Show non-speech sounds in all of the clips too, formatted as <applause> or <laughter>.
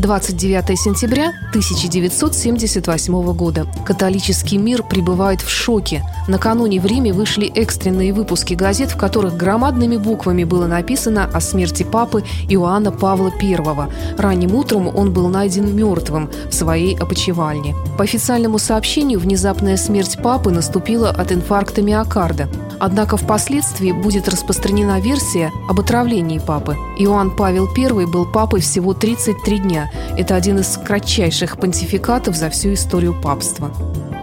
29 сентября 1978 года. Католический мир пребывает в шоке. Накануне в Риме вышли экстренные выпуски газет, в которых громадными буквами было написано о смерти папы Иоанна Павла I. Ранним утром он был найден мертвым в своей опочивальне. По официальному сообщению, внезапная смерть папы наступила от инфаркта миокарда. Однако впоследствии будет распространена версия об отравлении папы. Иоанн Павел I был папой всего 33 дня. Это один из кратчайших понтификатов за всю историю папства.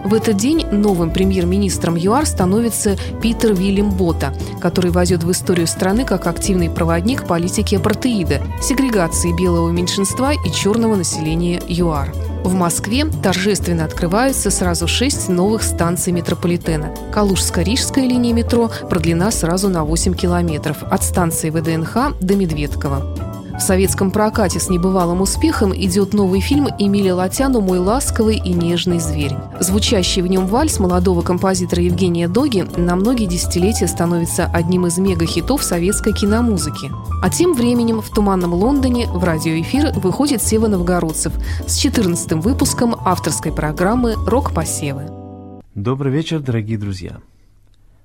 В этот день новым премьер-министром ЮАР становится Питер Вильям Бота, который войдет в историю страны как активный проводник политики апартеида, сегрегации белого меньшинства и черного населения ЮАР. В Москве торжественно открываются сразу шесть новых станций метрополитена. Калужско-Рижская линия метро продлена сразу на 8 километров от станции ВДНХ до Медведкова. В советском прокате с небывалым успехом идет новый фильм Эмиля Латяну «Мой ласковый и нежный зверь». Звучащий в нем вальс молодого композитора Евгения Доги на многие десятилетия становится одним из мегахитов советской киномузыки. А тем временем в «Туманном Лондоне» в радиоэфир выходит Сева Новгородцев с 14 выпуском авторской программы «Рок-посевы». Добрый вечер, дорогие друзья.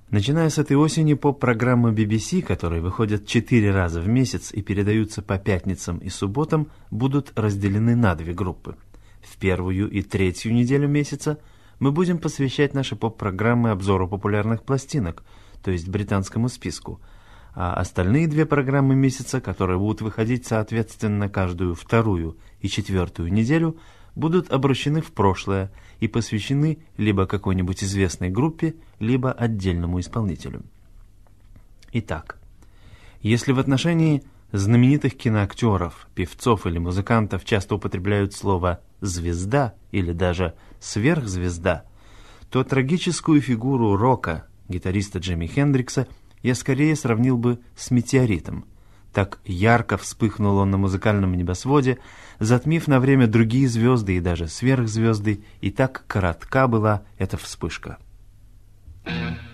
Начиная с этой осени поп-программы BBC, которые выходят четыре раза в месяц и передаются по пятницам и субботам, будут разделены на две группы. В первую и третью неделю месяца мы будем посвящать наши поп-программы обзору популярных пластинок, то есть британскому списку, а остальные две программы месяца, которые будут выходить соответственно каждую вторую и четвертую неделю, будут обращены в прошлое и посвящены либо какой-нибудь известной группе, либо отдельному исполнителю. Итак, если в отношении знаменитых киноактеров, певцов или музыкантов часто употребляют слово «звезда» или даже «сверхзвезда», то трагическую фигуру рока, гитариста Джимми Хендрикса, я скорее сравнил бы с метеоритом – так ярко вспыхнул он на музыкальном небосводе, затмив на время другие звезды и даже сверхзвезды, и так коротка была эта вспышка. Thank you.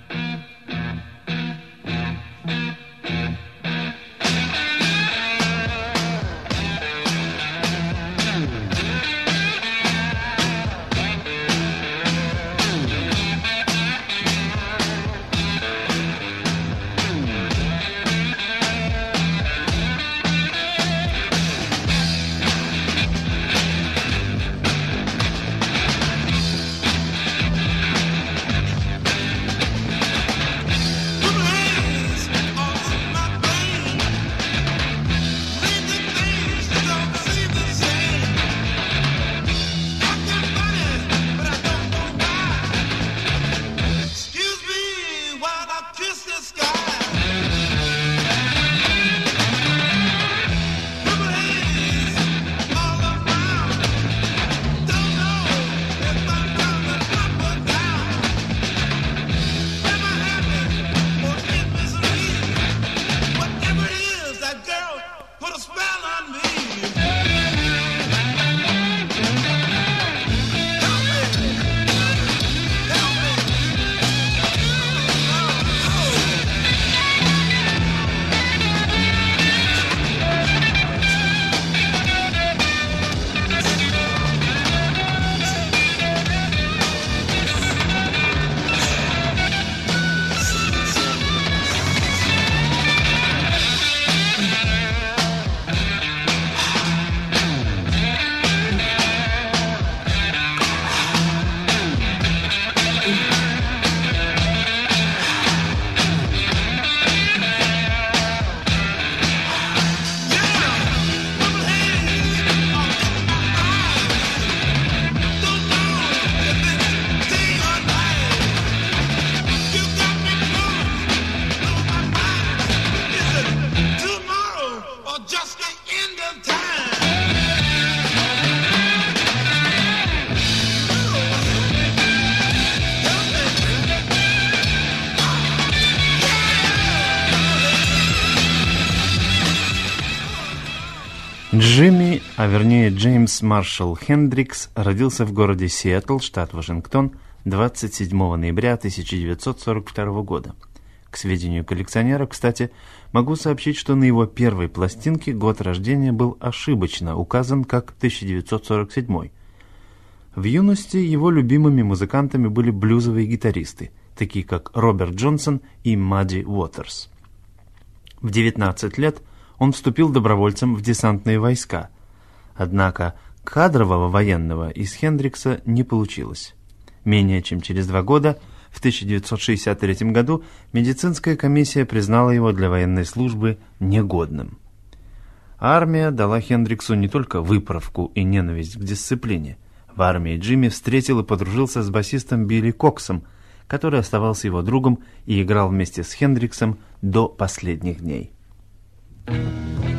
А вернее Джеймс Маршалл Хендрикс, родился в городе Сиэтл, штат Вашингтон, 27 ноября 1942 года. К сведению коллекционера, кстати, могу сообщить, что на его первой пластинке год рождения был ошибочно указан как 1947. В юности его любимыми музыкантами были блюзовые гитаристы, такие как Роберт Джонсон и Мадди Уотерс. В 19 лет он вступил добровольцем в десантные войска. Однако кадрового военного из Хендрикса не получилось. Менее чем через два года, в 1963 году, медицинская комиссия признала его для военной службы негодным. Армия дала Хендриксу не только выправку и ненависть к дисциплине. В армии Джимми встретил и подружился с басистом Билли Коксом – который оставался его другом и играл вместе с Хендриксом до последних дней. After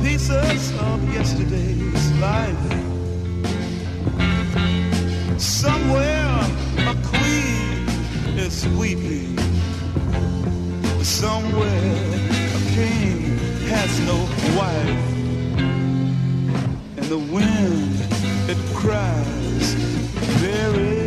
Pieces of yesterday's life. Somewhere a queen is weeping. Somewhere a king has no wife. And the wind, it cries very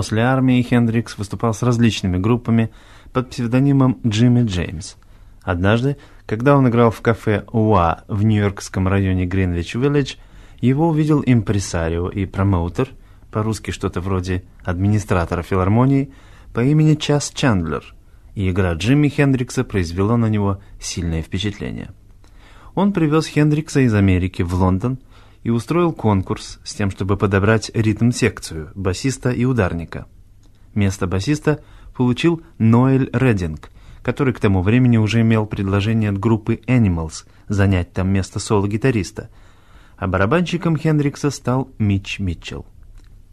После армии Хендрикс выступал с различными группами под псевдонимом Джимми Джеймс. Однажды, когда он играл в кафе «Уа» в нью-йоркском районе Гринвич-Виллидж, его увидел импресарио и промоутер, по-русски что-то вроде администратора филармонии, по имени Час Чандлер, и игра Джимми Хендрикса произвела на него сильное впечатление. Он привез Хендрикса из Америки в Лондон и устроил конкурс с тем, чтобы подобрать ритм-секцию басиста и ударника. Место басиста получил Ноэль Рединг, который к тому времени уже имел предложение от группы Animals занять там место соло-гитариста, а барабанщиком Хендрикса стал Митч Митчелл.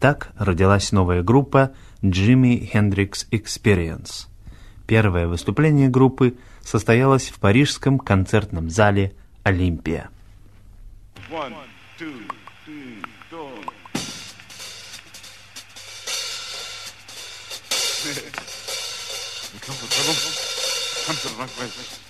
Так родилась новая группа Jimmy Hendrix Experience. Первое выступление группы состоялось в парижском концертном зале «Олимпия». One. Two, three, go. come for trouble? <laughs> Come to the right place.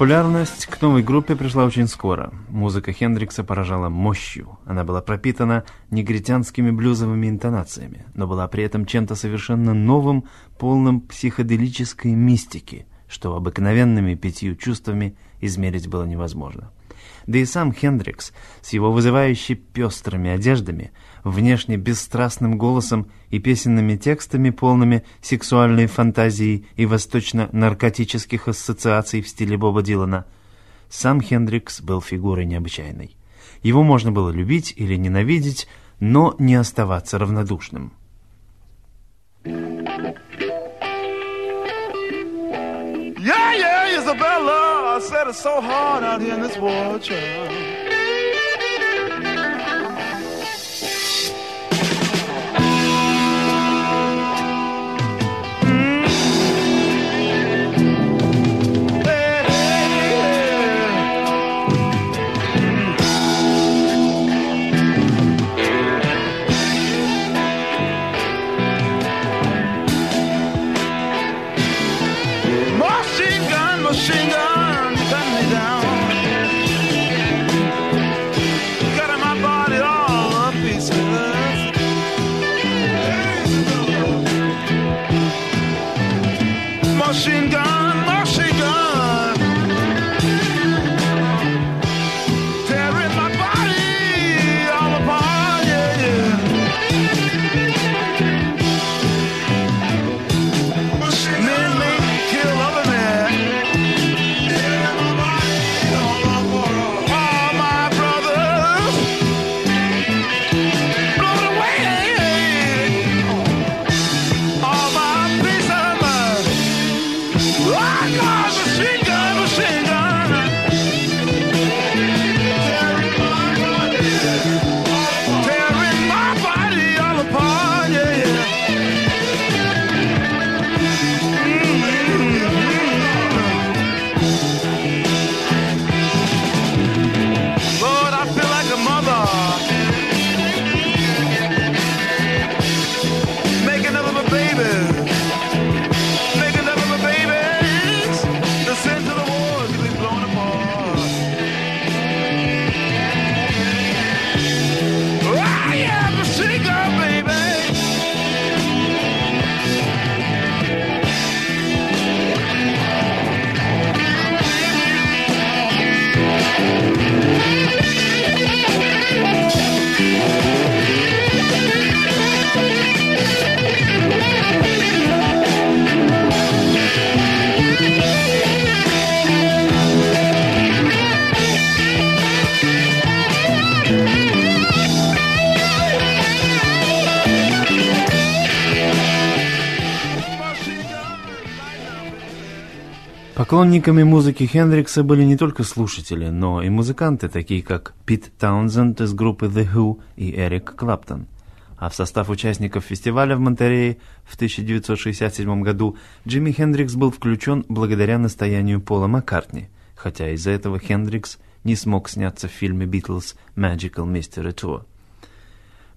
Популярность к новой группе пришла очень скоро. Музыка Хендрикса поражала мощью. Она была пропитана негритянскими блюзовыми интонациями, но была при этом чем-то совершенно новым, полным психоделической мистики, что обыкновенными пятью чувствами измерить было невозможно. Да и сам Хендрикс с его вызывающей пестрыми одеждами, внешне бесстрастным голосом и песенными текстами, полными сексуальной фантазии и восточно-наркотических ассоциаций в стиле Боба Дилана, сам Хендрикс был фигурой необычайной. Его можно было любить или ненавидеть, но не оставаться равнодушным. Yeah, Isabella. I said it's so hard out here in this world, child. Поклонниками музыки Хендрикса были не только слушатели, но и музыканты, такие как Пит Таунзенд из группы The Who и Эрик Клаптон. А в состав участников фестиваля в Монтерее в 1967 году Джимми Хендрикс был включен благодаря настоянию Пола Маккартни, хотя из-за этого Хендрикс не смог сняться в фильме «Битлз» Magical Mystery Tour.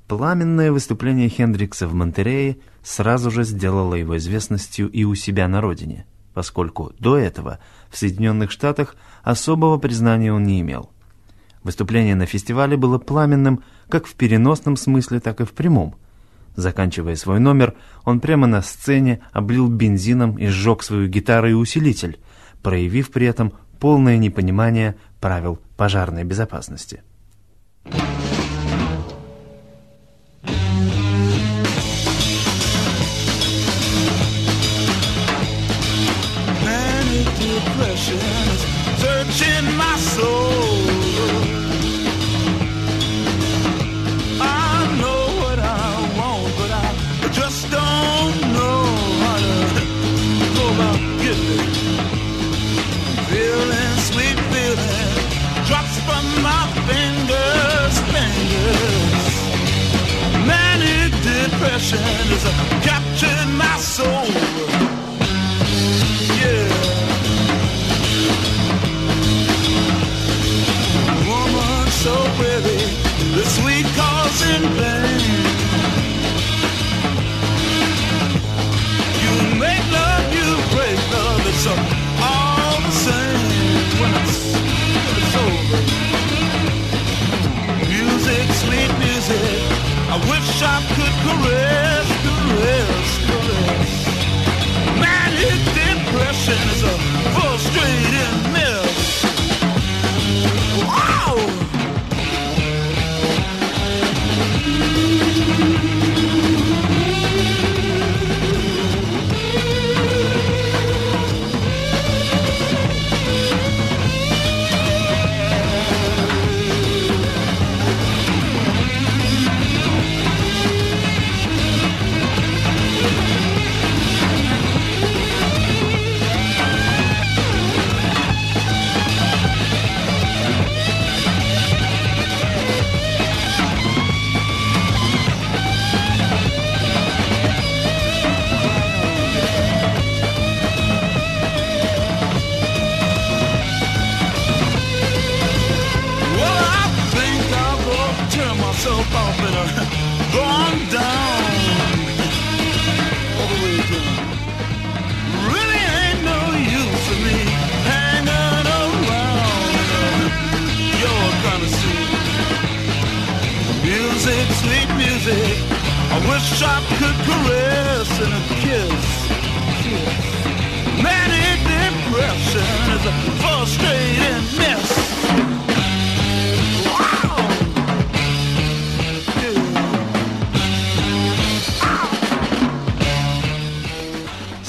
Пламенное выступление Хендрикса в Монтерее сразу же сделало его известностью и у себя на родине – поскольку до этого в Соединенных Штатах особого признания он не имел. Выступление на фестивале было пламенным как в переносном смысле, так и в прямом. Заканчивая свой номер, он прямо на сцене облил бензином и сжег свою гитару и усилитель, проявив при этом полное непонимание правил пожарной безопасности. passion attention is a captain.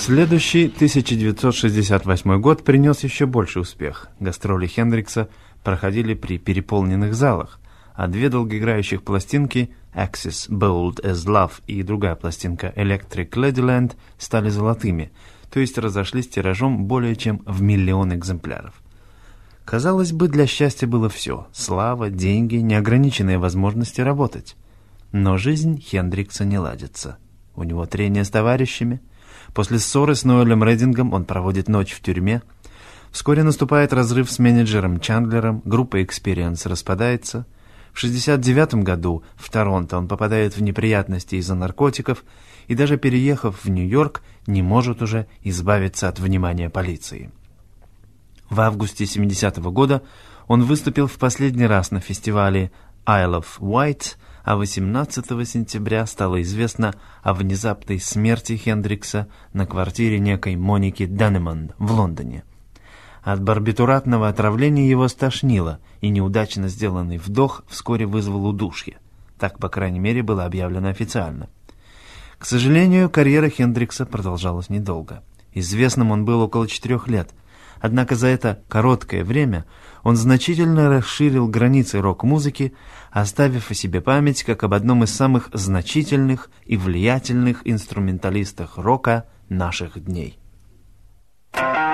Следующий 1968 год принес еще больший успех. Гастроли Хендрикса проходили при переполненных залах, а две долгоиграющих пластинки Axis Bold as Love и другая пластинка Electric Ladyland стали золотыми, то есть разошлись тиражом более чем в миллион экземпляров. Казалось бы, для счастья было все – слава, деньги, неограниченные возможности работать. Но жизнь Хендрикса не ладится. У него трение с товарищами. После ссоры с Ноэлем Редингом он проводит ночь в тюрьме. Вскоре наступает разрыв с менеджером Чандлером, группа Experience распадается. В 69 году в Торонто он попадает в неприятности из-за наркотиков и даже переехав в Нью-Йорк, не может уже избавиться от внимания полиции. В августе 70 -го года он выступил в последний раз на фестивале Isle of Wight, а 18 сентября стало известно о внезапной смерти Хендрикса на квартире некой Моники Данеман в Лондоне. От барбитуратного отравления его стошнило, и неудачно сделанный вдох вскоре вызвал удушье. Так, по крайней мере, было объявлено официально. К сожалению, карьера Хендрикса продолжалась недолго. Известным он был около четырех лет. Однако за это короткое время он значительно расширил границы рок-музыки, оставив о себе память как об одном из самых значительных и влиятельных инструменталистах рока наших дней. Lord,